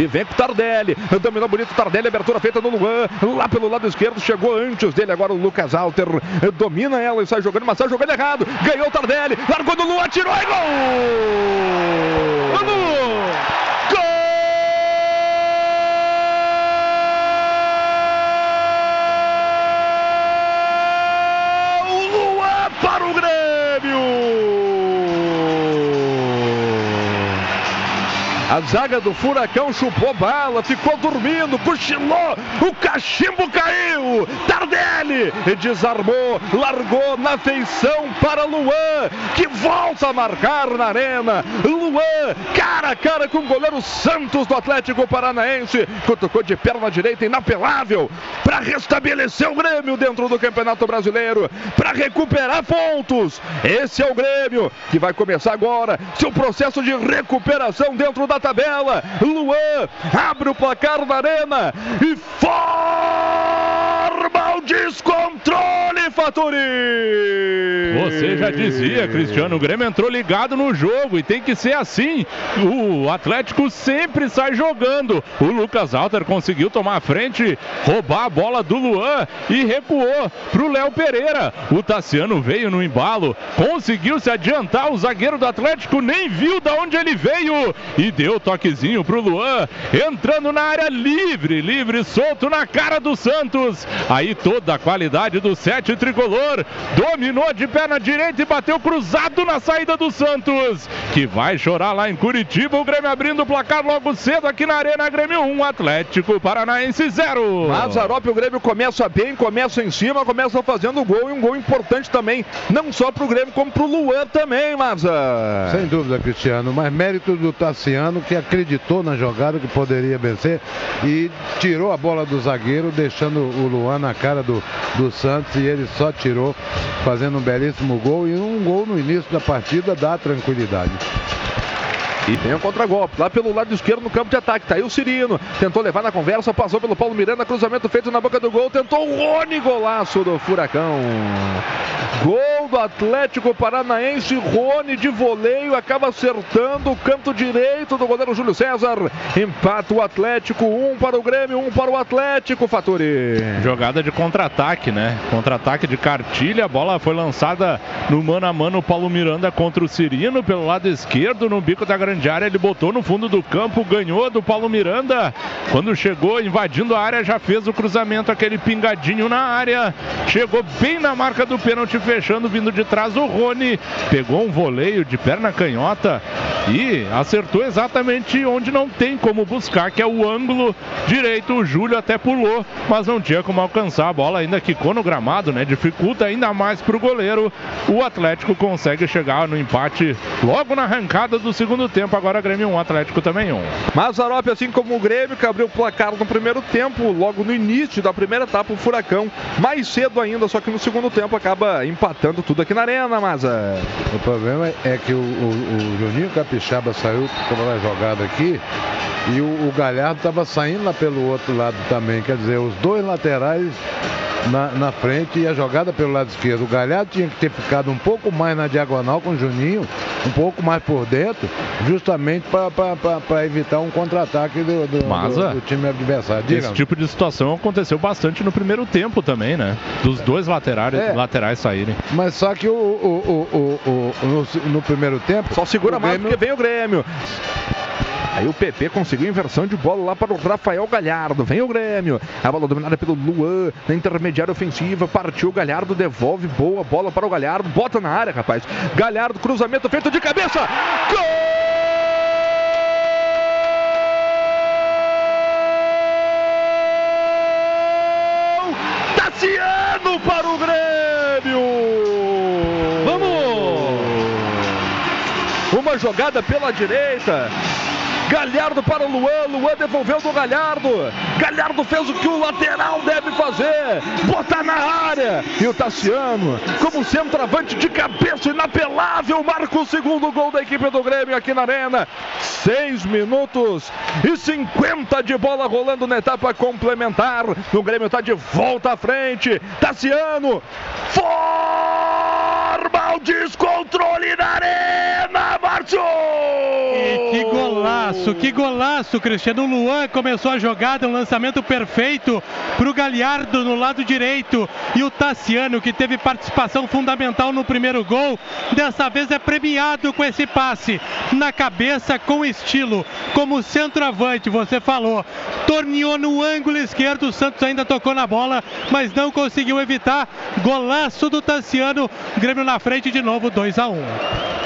e vem com o Tardelli. Dominou bonito Tardelli, abertura feita no Luan. Lá pelo lado esquerdo, chegou antes dele agora o Lucas Alter. Domina ela e sai jogando, mas sai jogando errado. Ganhou o Tardelli, largou no Luan, tirou e gol! A zaga do Furacão chupou bala, ficou dormindo, cochilou, o cachimbo caiu. Tardelli desarmou, largou na feição para Luan, que volta a marcar na arena. Luan, cara a cara com o goleiro Santos do Atlético Paranaense, tocou de perna direita inapelável para restabelecer o Grêmio dentro do Campeonato Brasileiro, para recuperar pontos. Esse é o Grêmio que vai começar agora seu processo de recuperação dentro da tabela. Luan abre o placar na arena e forma o descontrole, Faturi. Você já dizia, Cristiano, o Grêmio entrou ligado no jogo e tem que ser assim. O Atlético sempre sai jogando. O Lucas Alter conseguiu tomar a frente, roubar a bola do Luan e recuou para o Léo Pereira. O Tassiano veio no embalo, conseguiu se adiantar. O zagueiro do Atlético nem viu de onde ele veio e deu toquezinho pro Luan, entrando na área livre, livre, solto na cara do Santos. Aí toda a qualidade do sete tricolor, dominou de perna direita e bateu cruzado na saída do Santos, que vai chorar lá em Curitiba. O Grêmio abrindo o placar logo cedo aqui na Arena Grêmio 1, Atlético Paranaense 0. Mazarop, o Grêmio começa bem, começa em cima, começa fazendo gol e um gol importante também, não só pro Grêmio, como pro Luan também, Maza. Sem dúvida, Cristiano, mas mérito do Tassiano que acreditou na jogada que poderia vencer e tirou a bola do zagueiro, deixando o Luan na cara do, do Santos e ele só tirou, fazendo um belíssimo gol e um gol no início da partida dá tranquilidade. E tem um contragolpe lá pelo lado esquerdo no campo de ataque. Tá aí o Cirino. Tentou levar na conversa, passou pelo Paulo Miranda. Cruzamento feito na boca do gol. Tentou o Rony, golaço do Furacão. Gol Atlético Paranaense. Rony de voleio acaba acertando o canto direito do goleiro Júlio César. Empata o Atlético. Um para o Grêmio, um para o Atlético, Faturi. Jogada de contra-ataque, né? Contra-ataque de cartilha. A bola foi lançada no mano a mano. Paulo Miranda contra o Cirino pelo lado esquerdo, no bico da grande área. Ele botou no fundo do campo, ganhou do Paulo Miranda. Quando chegou invadindo a área, já fez o cruzamento, aquele pingadinho na área. Chegou bem na marca do pênalti, fechando, vindo de trás o Rony. Pegou um voleio de perna canhota e acertou exatamente onde não tem como buscar, que é o ângulo direito. O Júlio até pulou, mas não tinha como alcançar a bola, ainda quicou no gramado, né? Dificulta ainda mais para o goleiro. O Atlético consegue chegar no empate logo na arrancada do segundo tempo. Agora Grêmio 1, Atlético também 1. Mazarop, assim como o Grêmio, que abriu o placar no primeiro tempo, logo no início da primeira etapa, o Furacão mais cedo ainda, só que no segundo tempo acaba empatando tudo aqui na arena, Maza. O problema é que o, o, o Juninho Capixaba saiu pela jogada aqui e o, o Galhardo estava saindo lá pelo outro lado também. Quer dizer, os dois laterais na, na, frente e a jogada pelo lado esquerdo. O Galhardo tinha que ter ficado um pouco mais na diagonal com o Juninho, um pouco mais por dentro, justamente para evitar um contra-ataque do, do, do, do, time adversário. Diga. Esse tipo de situação aconteceu bastante no primeiro tempo também, né? Dos dois laterais, é, laterais saírem. Mas só que o, o, o, o no, no, primeiro tempo. Só segura mais Grêmio... porque vem o Grêmio. Aí o PP conseguiu inversão de bola lá para o Rafael Galhardo. Vem o Grêmio. A bola dominada pelo Luan na intermediária ofensiva. Partiu o Galhardo, devolve boa bola para o Galhardo. Bota na área, rapaz. Galhardo, cruzamento feito de cabeça. Gol! Tassiano para o Grêmio! Vamos! Uma jogada pela direita. Galhardo para o Luan, Luan devolveu do Galhardo. Galhardo fez o que o lateral deve fazer, botar na área. E o Tassiano, como centroavante de cabeça inapelável, marca o segundo gol da equipe do Grêmio aqui na Arena. Seis minutos e 50 de bola rolando na etapa complementar. O Grêmio está de volta à frente. Tassiano, forma o descontrole na Arena, golaço! que golaço, Cristiano. Luan começou a jogada, um lançamento perfeito para o Galhardo no lado direito. E o Tassiano, que teve participação fundamental no primeiro gol, dessa vez é premiado com esse passe na cabeça com estilo, como centroavante, você falou. Torneou no ângulo esquerdo, o Santos ainda tocou na bola, mas não conseguiu evitar. Golaço do Tassiano, Grêmio na frente de novo, 2 a 1. Um.